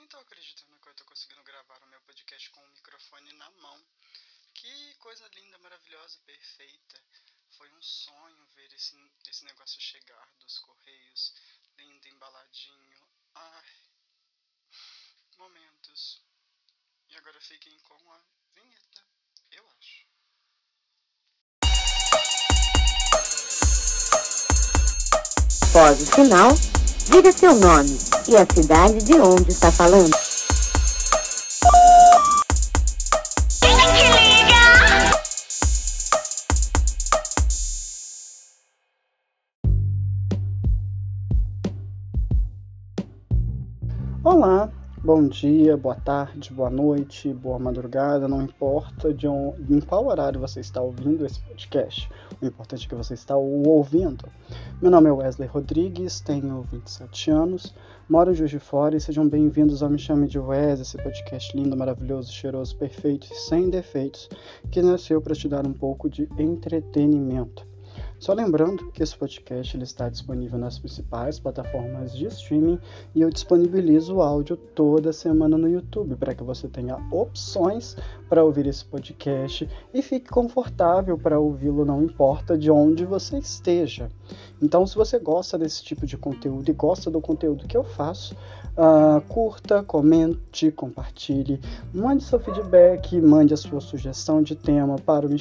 nem tô acreditando que eu tô conseguindo gravar o meu podcast com o microfone na mão. Que coisa linda, maravilhosa, perfeita. Foi um sonho ver esse, esse negócio chegar dos correios, lindo, embaladinho. Ai, momentos. E agora fiquem com a vinheta, eu acho. O final, diga seu nome e a cidade de onde está falando. Bom dia, boa tarde, boa noite, boa madrugada, não importa de em qual horário você está ouvindo esse podcast, o importante é que você está o ouvindo. Meu nome é Wesley Rodrigues, tenho 27 anos, moro em Juiz de Fora e sejam bem-vindos ao Me Chame de Wes, esse podcast lindo, maravilhoso, cheiroso, perfeito e sem defeitos, que nasceu para te dar um pouco de entretenimento. Só lembrando que esse podcast ele está disponível nas principais plataformas de streaming e eu disponibilizo o áudio toda semana no YouTube para que você tenha opções para ouvir esse podcast e fique confortável para ouvi-lo, não importa de onde você esteja. Então, se você gosta desse tipo de conteúdo e gosta do conteúdo que eu faço, Uh, curta, comente, compartilhe, mande seu feedback, mande a sua sugestão de tema para o me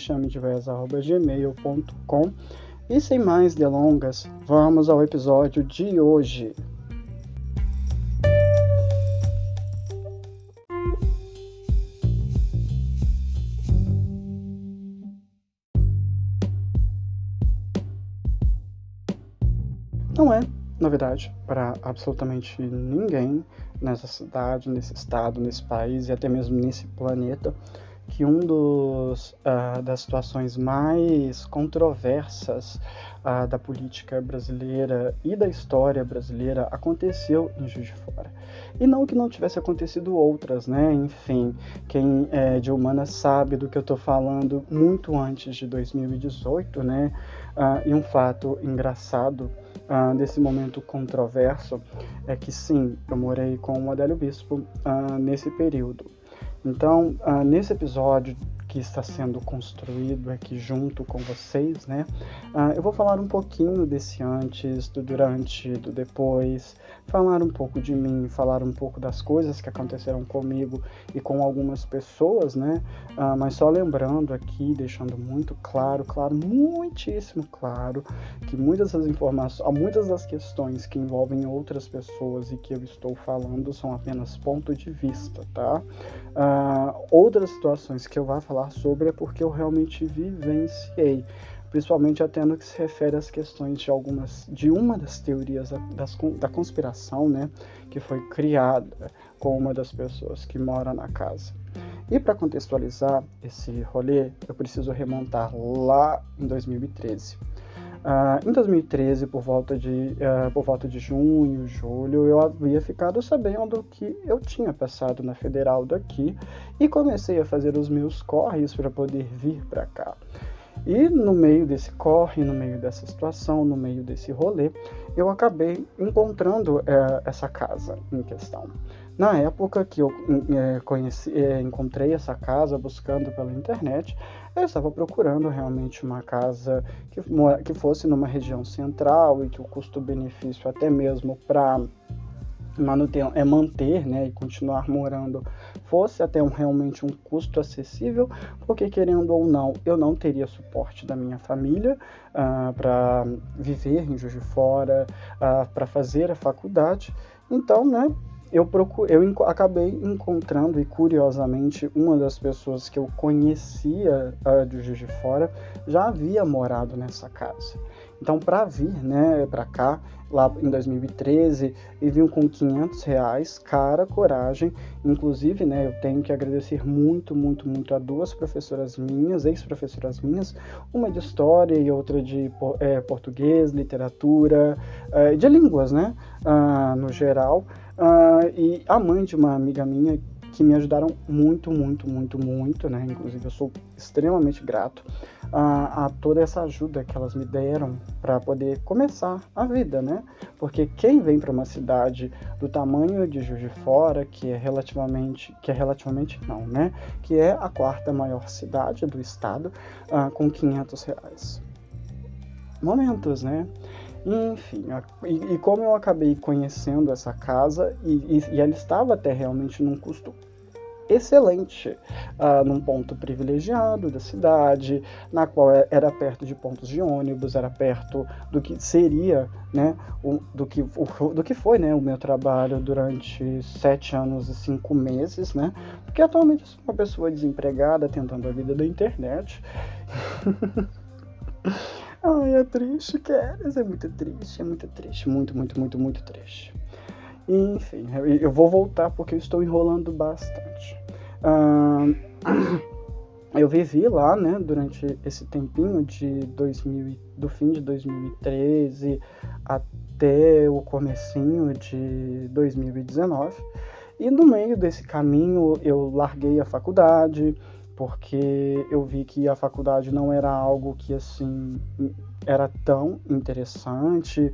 e sem mais delongas, vamos ao episódio de hoje. Não é novidade para absolutamente ninguém nessa cidade, nesse estado, nesse país e até mesmo nesse planeta que um dos uh, das situações mais controversas uh, da política brasileira e da história brasileira aconteceu em Juiz de Fora. E não que não tivesse acontecido outras, né? Enfim, quem é de humana sabe do que eu estou falando muito antes de 2018, né? Uh, e um fato engraçado uh, desse momento controverso é que sim, eu morei com o Adélio Bispo nesse período. Então, uh, nesse episódio que está sendo construído aqui junto com vocês, né? Uh, eu vou falar um pouquinho desse antes, do durante, do depois, falar um pouco de mim, falar um pouco das coisas que aconteceram comigo e com algumas pessoas, né? Uh, mas só lembrando aqui, deixando muito claro, claro, muitíssimo claro, que muitas das informações, muitas das questões que envolvem outras pessoas e que eu estou falando são apenas ponto de vista, tá? Uh, outras situações que eu vou falar sobre é porque eu realmente vivenciei principalmente até no que se refere às questões de algumas de uma das teorias das, da conspiração, né, que foi criada com uma das pessoas que mora na casa. E para contextualizar esse rolê, eu preciso remontar lá em 2013. Uh, em 2013, por volta, de, uh, por volta de junho, julho, eu havia ficado sabendo que eu tinha passado na federal daqui e comecei a fazer os meus corres para poder vir para cá. E no meio desse corre, no meio dessa situação, no meio desse rolê, eu acabei encontrando é, essa casa em questão. Na época que eu é, conheci, é, encontrei essa casa buscando pela internet, eu estava procurando realmente uma casa que, que fosse numa região central e que o custo-benefício até mesmo para é manter né, e continuar morando fosse até um, realmente um custo acessível, porque querendo ou não, eu não teria suporte da minha família uh, ah, para viver em Juiz de Fora, uh, ah, para fazer a faculdade. Então, né, eu, procuro, eu acabei encontrando, e curiosamente, uma das pessoas que eu conhecia uh, de Juiz de Fora já havia morado nessa casa. Então, para vir né, para cá, lá em 2013, e vinham com 500 reais, cara, coragem. Inclusive, né, eu tenho que agradecer muito, muito, muito a duas professoras minhas, ex-professoras minhas, uma de história e outra de é, português, literatura, é, de línguas, né, ah, no geral. Ah, e a mãe de uma amiga minha que me ajudaram muito, muito, muito, muito, né? Inclusive eu sou extremamente grato a, a toda essa ajuda que elas me deram para poder começar a vida, né? Porque quem vem para uma cidade do tamanho de Juiz de Fora, que é relativamente, que é relativamente não, né? Que é a quarta maior cidade do estado, uh, com 500 reais. Momentos, né? Enfim, e, e, como eu acabei conhecendo essa casa, e, e, e ela estava até realmente num custo excelente, uh, num ponto privilegiado da cidade, na qual é, era perto de pontos de ônibus, era perto do que seria, né, o, do, que, o, do que foi né, o meu trabalho durante sete anos e cinco meses, né, porque atualmente sou uma pessoa desempregada tentando a vida da internet. Ai, é triste, Keres, é muito triste, é muito triste, muito, muito, muito, muito triste. Enfim, eu vou voltar porque eu estou enrolando bastante. Eu vivi lá, né, durante esse tempinho de 2000, do fim de 2013 até o comecinho de 2019. E no meio desse caminho eu larguei a faculdade, porque eu vi que a faculdade não era algo que assim era tão interessante,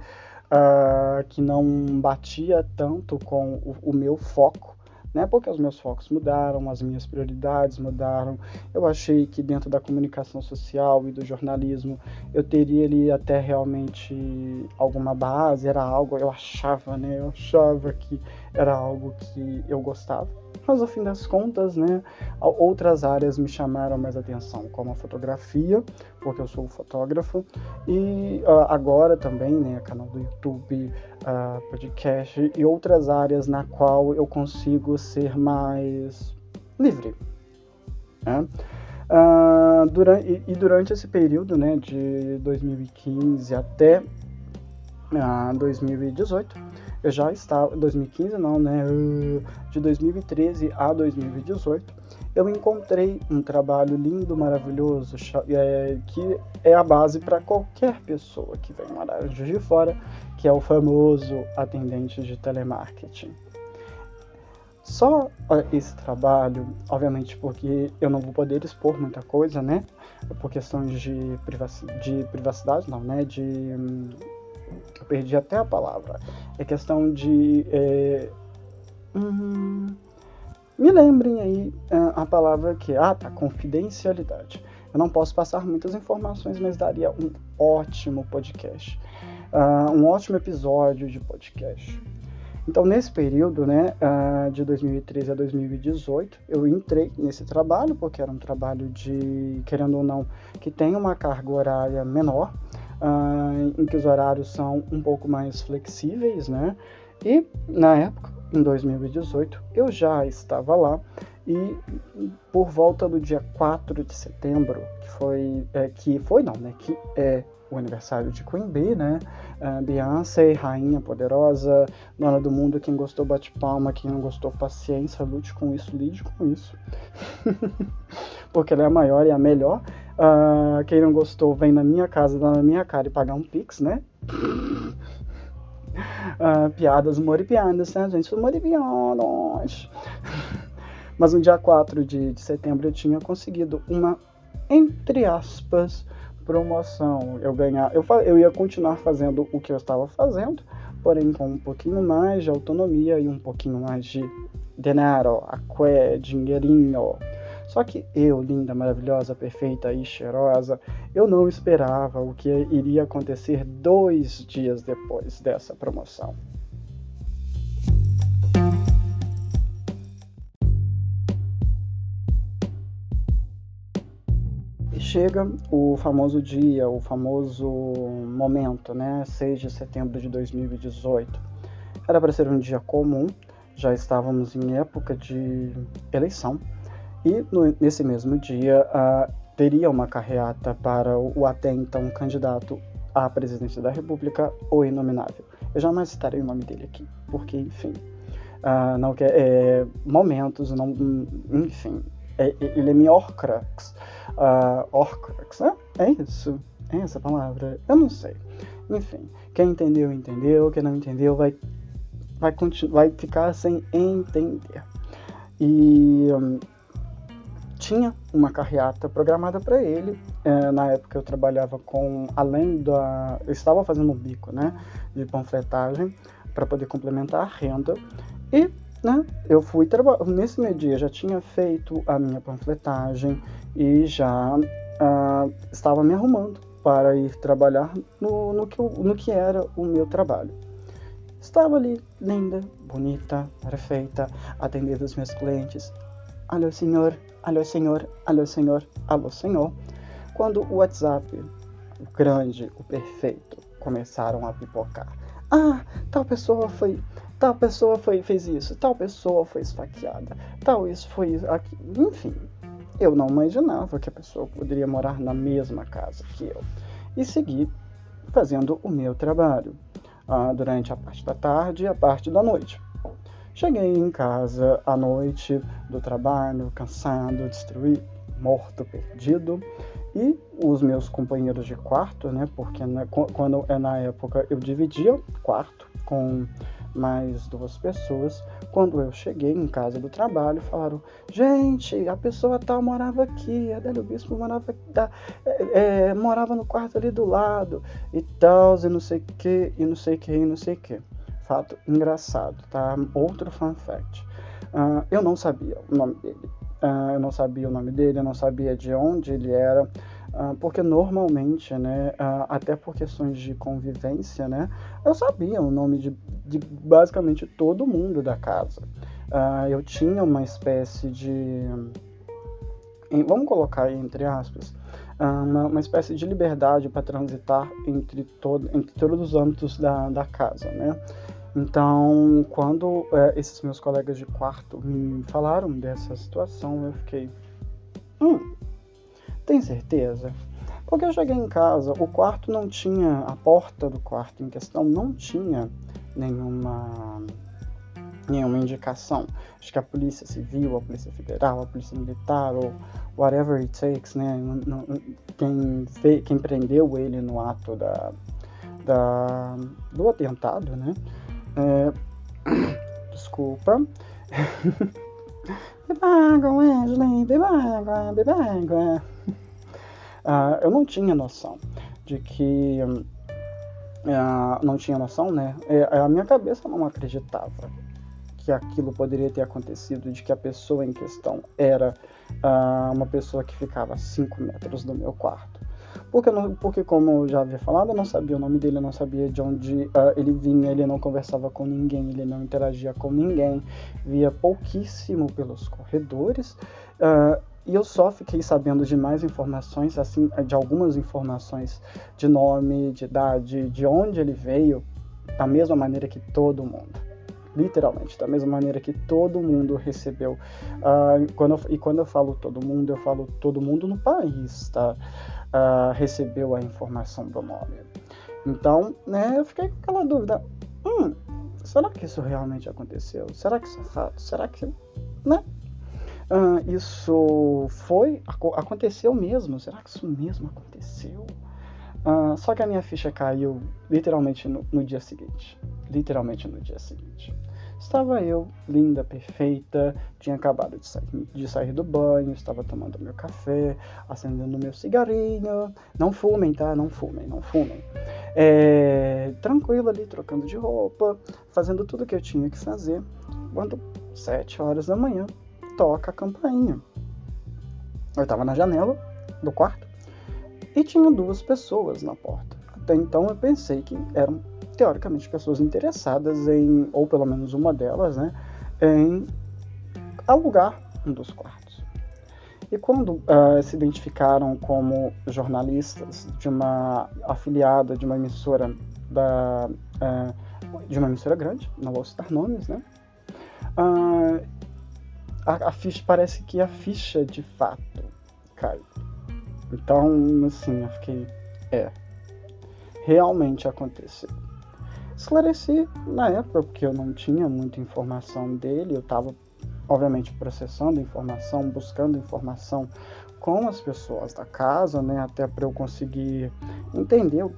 uh, que não batia tanto com o, o meu foco né? Porque os meus focos mudaram, as minhas prioridades mudaram. Eu achei que dentro da comunicação social e do jornalismo eu teria ali até realmente alguma base, era algo, eu achava, né? Eu achava que era algo que eu gostava mas no fim das contas, né, outras áreas me chamaram mais atenção, como a fotografia, porque eu sou fotógrafo, e uh, agora também, né, canal do YouTube, uh, podcast e outras áreas na qual eu consigo ser mais livre. Né? Uh, durante, e, e, durante esse período, né, de 2015 até 2018, eu já estava, 2015 não, né, de 2013 a 2018, eu encontrei um trabalho lindo, maravilhoso, é, que é a base para qualquer pessoa que vem morar de fora, que é o famoso atendente de telemarketing. Só esse trabalho, obviamente porque eu não vou poder expor muita coisa, né? Por questões de, privacidade, de privacidade não, né? De hum, eu perdi até a palavra. É questão de. É, hum, me lembrem aí uh, a palavra que é. Ah, tá, confidencialidade. Eu não posso passar muitas informações, mas daria um ótimo podcast. Uh, um ótimo episódio de podcast. Então, nesse período, né, uh, de 2013 a 2018, eu entrei nesse trabalho, porque era um trabalho de, querendo ou não, que tem uma carga horária menor, uh, em que os horários são um pouco mais flexíveis, né? E na época, em 2018, eu já estava lá e por volta do dia 4 de setembro, que foi, é, que foi não, né? Que é o aniversário de Queen Bee, né? Uh, Beyoncé, rainha poderosa, dona do mundo, quem gostou bate palma, quem não gostou paciência, lute com isso, lide com isso. Porque ela é a maior e a melhor. Uh, quem não gostou, vem na minha casa, dá na minha cara e pagar um pix, né? Uh, piadas, humor e piadas, né, gente? Humor e piadas. Mas no dia 4 de, de setembro eu tinha conseguido uma, entre aspas, promoção. Eu ganhar, eu, eu ia continuar fazendo o que eu estava fazendo, porém com um pouquinho mais de autonomia e um pouquinho mais de dinheiro, aqué, dinheirinho. Só que eu, linda, maravilhosa, perfeita e cheirosa, eu não esperava o que iria acontecer dois dias depois dessa promoção. Chega o famoso dia, o famoso momento, né? 6 de setembro de 2018. Era para ser um dia comum, já estávamos em época de eleição e no, nesse mesmo dia uh, teria uma carreata para o, até então candidato à presidência da República, o inominável. Eu jamais citarei o nome dele aqui, porque, enfim, uh, não quer é, momentos, não, enfim, é, ele é meu Horcrux. Uh, Horcrux, né? É isso? É essa palavra? Eu não sei. Enfim, quem entendeu, entendeu. Quem não entendeu, vai, vai, vai ficar sem entender. e um, tinha uma carreata programada para ele. É, na época eu trabalhava com, além da, eu estava fazendo um bico, né, de panfletagem para poder complementar a renda e né, eu fui nesse meu dia já tinha feito a minha panfletagem e já uh, estava me arrumando para ir trabalhar no, no, que, no que era o meu trabalho. Estava ali, linda, bonita, perfeita, atendendo os meus clientes. Alô, senhor, alô, senhor, alô, senhor, alô, senhor. Quando o WhatsApp, o grande, o perfeito, começaram a pipocar. Ah, tal pessoa foi, tal pessoa foi fez isso, tal pessoa foi esfaqueada, tal isso foi aquilo, enfim, eu não imaginava que a pessoa poderia morar na mesma casa que eu e segui fazendo o meu trabalho ah, durante a parte da tarde e a parte da noite. Cheguei em casa à noite do trabalho, cansado, destruído, morto, perdido, e os meus companheiros de quarto, né? Porque na, quando é na época eu dividia quarto com mais duas pessoas. Quando eu cheguei em casa do trabalho, falaram: gente, a pessoa tal morava aqui, a Adélio Bispo morava, é, é, morava no quarto ali do lado e tal, e não sei o que, e não sei o que, e não sei o que. Fato engraçado, tá? Outro fun fact. Uh, eu não sabia o nome dele. Uh, eu não sabia o nome dele, eu não sabia de onde ele era. Ah, porque normalmente, né, uh, até por questões de convivência, né, eu sabia o nome de, de basicamente todo mundo da casa. Uh, eu tinha uma espécie de, vamos colocar entre aspas, uma, uma, espécie de liberdade para transitar entre, todo, entre todos os âmbitos da, da casa, né. Então, quando é, esses meus colegas de quarto me falaram dessa situação, eu fiquei, hum, tem certeza? Porque eu cheguei em casa, o quarto não tinha, a porta do quarto em questão não tinha nenhuma nenhuma indicação. Acho que a Polícia Civil, a Polícia Federal, a Polícia Militar, ou whatever it takes, né? Quem, quem prendeu ele no ato da, da, do atentado, né? É, desculpa. beba água, Wesley, beba água, beba água. Uh, eu não tinha noção de que. Uh, não tinha noção, né? É, a minha cabeça não acreditava que aquilo poderia ter acontecido, de que a pessoa em questão era uh, uma pessoa que ficava a 5 metros do meu quarto. Porque, não, porque, como eu já havia falado, eu não sabia o nome dele, eu não sabia de onde uh, ele vinha, ele não conversava com ninguém, ele não interagia com ninguém, via pouquíssimo pelos corredores. Uh, e eu só fiquei sabendo de mais informações, assim, de algumas informações de nome, de idade, de onde ele veio, da mesma maneira que todo mundo. Literalmente, da mesma maneira que todo mundo recebeu. Uh, quando eu, e quando eu falo todo mundo, eu falo todo mundo no país, tá? Uh, recebeu a informação do nome. Então, né, eu fiquei com aquela dúvida. Hum, será que isso realmente aconteceu? Será que isso é fato? Será que. Né? Uh, isso foi. aconteceu mesmo? Será que isso mesmo aconteceu? Uh, só que a minha ficha caiu literalmente no, no, dia seguinte. Literalmente no dia seguinte. Estava eu, linda, perfeita, tinha acabado de sair, de sair do banho, estava tomando meu café, acendendo meu cigarrinho. Não fumem, tá? Não fumem, não fumem. É, tranquilo ali, trocando de roupa, fazendo tudo que eu tinha que fazer. Quando, sete horas da manhã, toca a campainha. Eu estava na janela do quarto e tinha duas pessoas na porta. Até então eu pensei que eram teoricamente pessoas interessadas em, ou pelo menos uma delas, né, em alugar um dos quartos. E quando uh, se identificaram como jornalistas de uma afiliada de uma emissora da, uh, de uma emissora grande, não vou citar nomes, né? Uh, a, a ficha parece que a ficha de fato cai. Então, assim, eu fiquei. É. Realmente aconteceu. Esclareci na época, porque eu não tinha muita informação dele, eu estava, obviamente, processando informação, buscando informação com as pessoas da casa, né, até para eu conseguir entender o,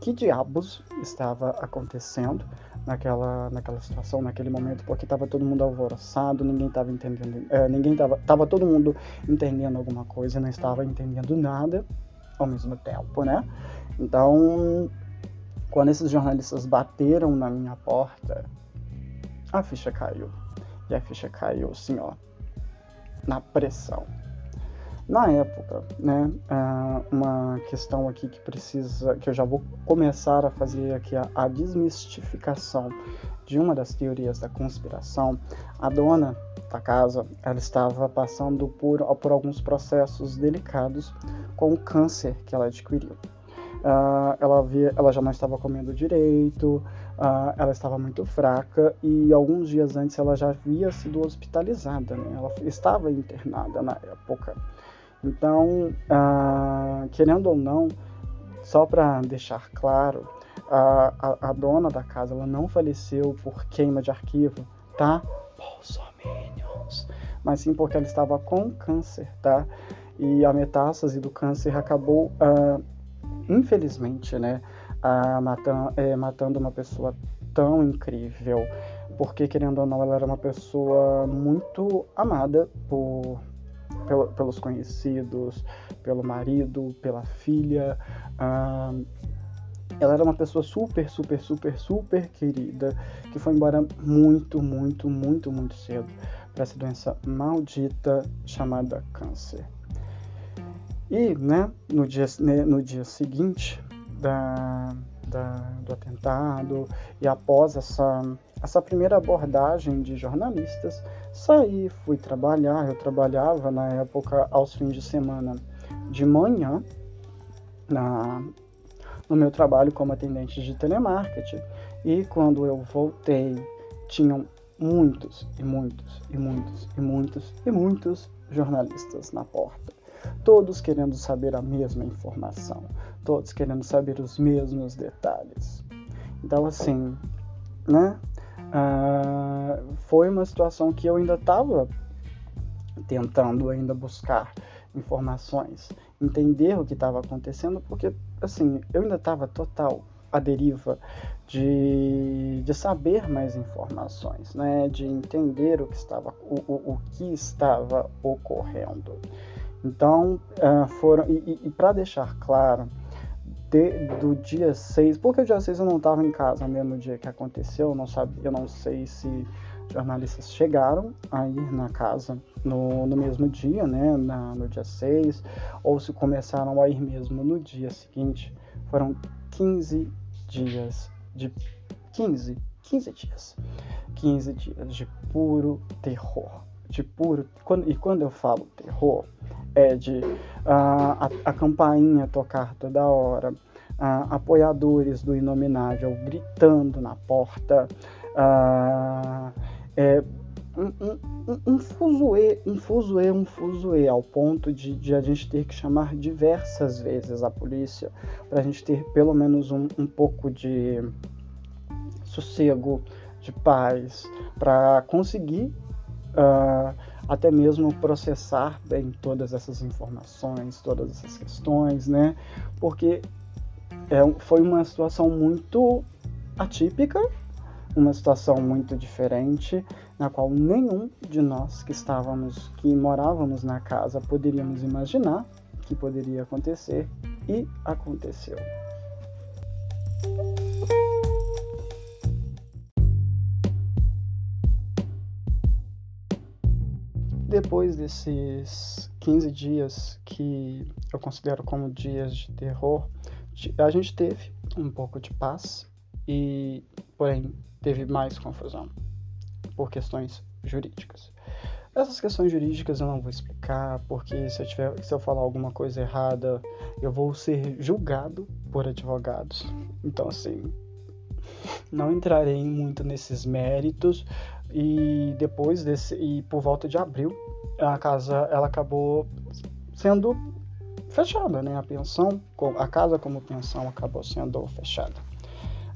que diabos estava acontecendo. naquela, naquela situação, naquele momento, porque estava todo mundo alvoroçado, ninguém estava entendendo, é, ninguém estava, tava todo mundo entendendo alguma coisa, não estava entendendo nada ao mesmo tempo, né? Então, quando esses jornalistas bateram na minha porta, a ficha caiu. E a ficha caiu assim, ó, na pressão. Na época, né, uma questão aqui que precisa, que eu já vou começar a fazer aqui a, a desmistificação de uma das teorias da conspiração. A dona da casa, ela estava passando por, por alguns processos delicados com o câncer que ela adquiriu. Uh, ela, via, ela já não estava comendo direito, uh, ela estava muito fraca e alguns dias antes ela já havia sido hospitalizada, né? ela estava internada na época. Então, uh, querendo ou não, só para deixar claro, a, a, dona da casa ela não faleceu por queima de arquivo, tá? Bolsominions. Mas sim porque ela estava com câncer, tá? E a metástase do câncer acabou, infelizmente, né? Uh, matando, é, matando uma pessoa tão incrível. Porque, querendo ou não, ela era uma pessoa muito amada por pelo, pelos conhecidos, pelo marido, pela filha. Ah, ela era uma pessoa super, super, super, super querida que foi embora muito, muito, muito, muito cedo para essa doença maldita chamada câncer. E, né, no dia, no dia seguinte da, da, do atentado e após essa, essa primeira abordagem de jornalistas, saí, fui trabalhar. Eu trabalhava na época aos fins de semana de manhã na, no meu trabalho como atendente de telemarketing. E quando eu voltei, tinham muitos e muitos e muitos e muitos e muitos jornalistas na porta. Todos querendo saber a mesma informação, todos querendo saber os mesmos detalhes. Então, assim, né? Uh, foi uma situação que eu ainda estava tentando ainda buscar informações, entender o que estava acontecendo, porque assim eu ainda estava total à deriva de, de saber mais informações, né, de entender o que estava o, o, o que estava ocorrendo. Então uh, foram e, e, e para deixar claro de, do dia 6, porque o dia 6 eu não estava em casa mesmo no dia que aconteceu, eu não sabia, eu não sei se jornalistas chegaram a ir na casa no, no mesmo dia, né, na, no dia 6, ou se começaram a ir mesmo no dia seguinte. Foram 15 dias de 15, 15 dias. 15 dias de puro terror, de puro, quando, e quando eu falo terror, é de uh, a, a, campainha tocar toda hora, apoiadores do Inominável gritando na porta, é, um, um, um fuzuê, um fuzuê, um fuzuê, ao ponto de, de, a gente ter que chamar diversas vezes a polícia para a gente ter pelo menos um, um pouco de sossego, de paz, para conseguir uh, até mesmo processar bem todas essas informações, todas essas questões, né? Porque é, foi uma situação muito atípica, uma situação muito diferente, na qual nenhum de nós que estávamos, que morávamos na casa, poderíamos imaginar que poderia acontecer e aconteceu. Depois desses 15 dias que eu considero como dias de terror, a gente teve um pouco de paz e, porém, teve mais confusão por questões jurídicas. Essas questões jurídicas eu não vou explicar, porque se eu, tiver, se eu falar alguma coisa errada, eu vou ser julgado por advogados. Então, assim, não entrarei muito nesses méritos, e depois desse e por volta de abril a casa ela acabou sendo fechada, né? A pensão, a casa como pensão acabou sendo fechada.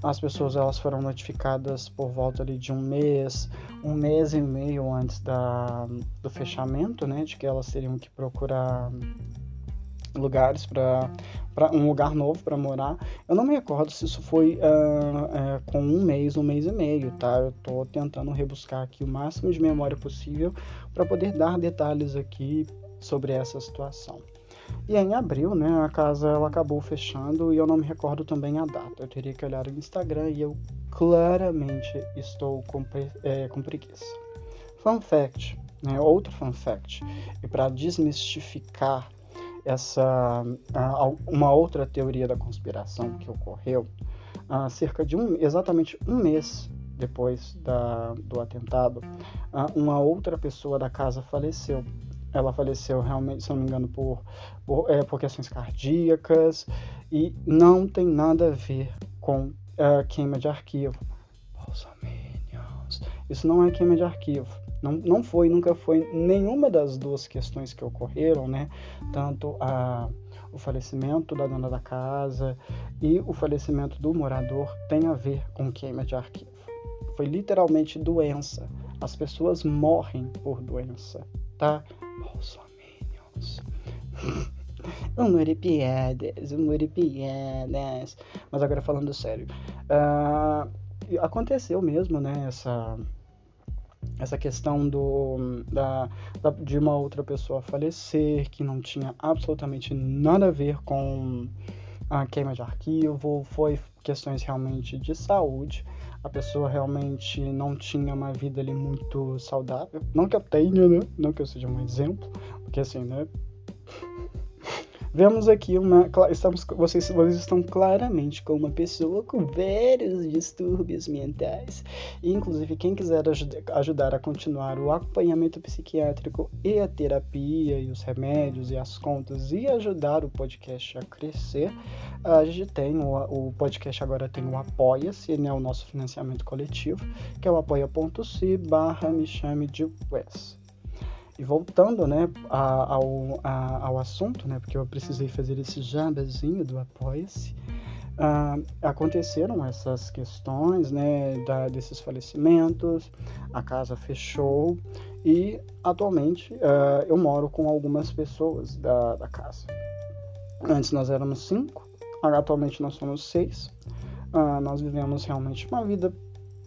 As pessoas elas foram notificadas por volta ali de um mês, um mês e meio antes da, do fechamento, né? De que elas teriam que procurar lugares para um lugar novo para morar. Eu não me recordo se isso foi uh, uh, com um mês, um mês e meio, tá? Eu estou tentando rebuscar aqui o máximo de memória possível para poder dar detalhes aqui sobre essa situação. E em abril, né, a casa ela acabou fechando e eu não me recordo também a data. Eu teria que olhar o Instagram e eu claramente estou com, é, com preguiça. Fun fact, né, outro fun fact, e para desmistificar essa uma outra teoria da conspiração que ocorreu há cerca de um exatamente um mês depois da, do atentado uma outra pessoa da casa faleceu. Ela faleceu realmente se não me engano por por, é, por questões cardíacas e não tem nada a ver com uh, queima de arquivo. Isso não é queima de arquivo não, não foi, nunca foi nenhuma das duas questões que ocorreram, né? Tanto a, o falecimento da dona da casa e o falecimento do morador tem a ver com queima de arquivo. Foi literalmente doença. As pessoas morrem por doença, tá? Bolsominions. Humor e. Mas agora falando sério. Uh, aconteceu mesmo, né? Essa essa questão do, da, da, de uma outra pessoa falecer, que não tinha absolutamente nada a ver com a queima de arquivo, foi questões realmente de saúde. A pessoa realmente não tinha uma vida ali muito saudável. Não que eu tenha, né? Não que eu seja um exemplo, porque assim, né? Vemos aqui uma. Estamos, vocês, vocês estão claramente com uma pessoa com vários distúrbios mentais. E, inclusive, quem quiser ajudar a continuar o acompanhamento psiquiátrico e a terapia e os remédios e as contas e ajudar o podcast a crescer, a gente tem o, o podcast agora tem o Apoia-se, né, o nosso financiamento coletivo, que é o apoia.se barra me chame de Wes. E voltando, né, ao, ao assunto, né, porque eu precisei fazer esse jabazinho do Apoia-se, uh, aconteceram essas questões, né, da, desses falecimentos, a casa fechou e atualmente uh, eu moro com algumas pessoas da, da casa. Antes nós éramos cinco, atualmente nós somos seis. Uh, nós vivemos realmente uma vida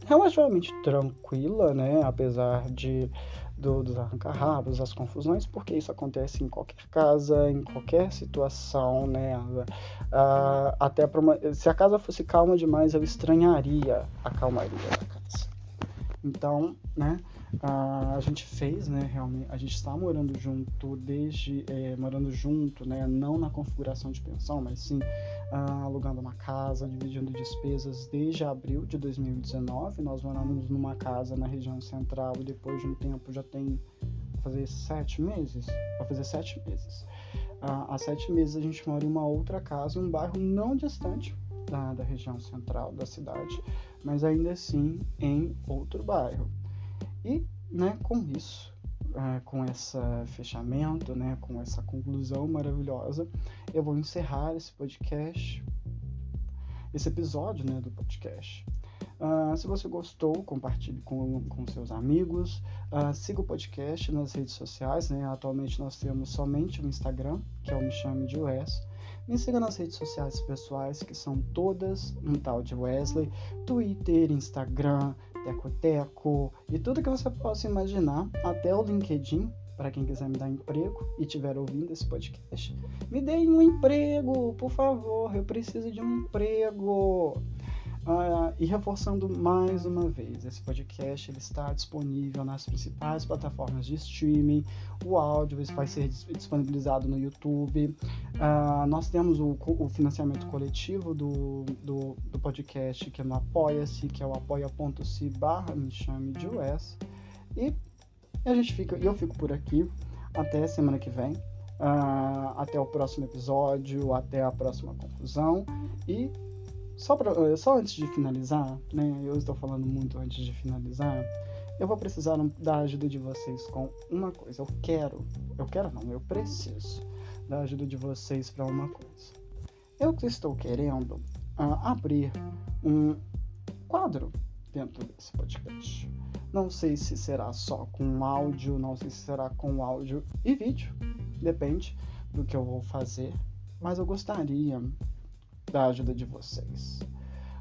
relativamente tranquila, né, apesar de do, dos arranca-rabos, das confusões, porque isso acontece em qualquer casa, em qualquer situação, né? Uh, até uma, se a casa fosse calma demais, eu estranharia a calmaria. Então, né? Uh, a gente fez, né? Realmente, a gente está morando junto desde é, morando junto, né? Não na configuração de pensão, mas sim uh, alugando uma casa, dividindo despesas desde abril de 2019. Nós moramos numa casa na região central e depois de um tempo já tem fazer sete meses, vai fazer sete meses. Uh, há sete meses a gente mora em uma outra casa, em um bairro não distante da, da região central da cidade, mas ainda assim em outro bairro. E, né, com isso, é, com esse fechamento, né, com essa conclusão maravilhosa, eu vou encerrar esse podcast, esse episódio né, do podcast. Uh, se você gostou, compartilhe com, com seus amigos. Uh, siga o podcast nas redes sociais. Né? Atualmente nós temos somente o Instagram, que é o Me Chame de Wes. Me siga nas redes sociais pessoais, que são todas um tal de Wesley: Twitter, Instagram, Teco-Teco e tudo que você possa imaginar, até o LinkedIn, para quem quiser me dar emprego e estiver ouvindo esse podcast. Me deem um emprego, por favor, eu preciso de um emprego. Uh, e reforçando mais uma vez, esse podcast ele está disponível nas principais plataformas de streaming. O áudio vai ser disponibilizado no YouTube. Uh, nós temos o, o, financiamento coletivo do, do, do, podcast, que é no Apoia-se, que é o apoia.se barra me chame de US. E a gente fica, eu fico por aqui. Até semana que vem. Uh, até o próximo episódio, até a próxima conclusão. E só, pra, eh, só antes de finalizar, né? Eu estou falando muito antes de finalizar. Eu vou precisar da ajuda de vocês com uma coisa. Eu quero, eu quero não, eu preciso da ajuda de vocês para uma coisa. Eu estou querendo uh, abrir um quadro dentro desse podcast. Não sei se será só com áudio, não sei se será com áudio e vídeo, depende do que eu vou fazer, mas eu gostaria da ajuda de vocês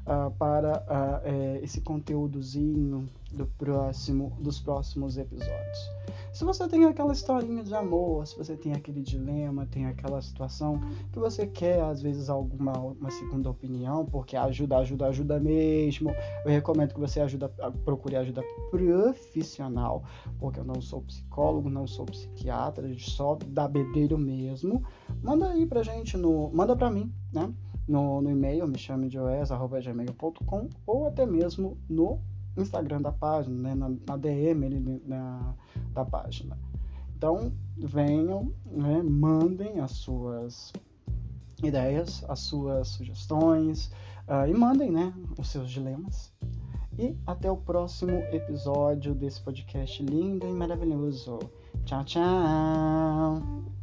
uh, para uh, é, esse conteúdozinho do próximo, dos próximos episódios. Se você tem aquela historinha de amor, se você tem aquele dilema, tem aquela situação que você quer, às vezes, alguma uma segunda opinião, porque ajuda, ajuda, ajuda mesmo. Eu recomendo que você ajuda, procure ajuda profissional, porque eu não sou psicólogo, não sou psiquiatra, só da bedelho mesmo. Manda aí pra gente no. Manda pra mim, né? No, no e-mail, me chame de oes.gmail.com ou até mesmo no Instagram da página, né, na, na DM na, da página. Então, venham, né, mandem as suas ideias, as suas sugestões uh, e mandem né, os seus dilemas. E até o próximo episódio desse podcast lindo e maravilhoso. Tchau, tchau!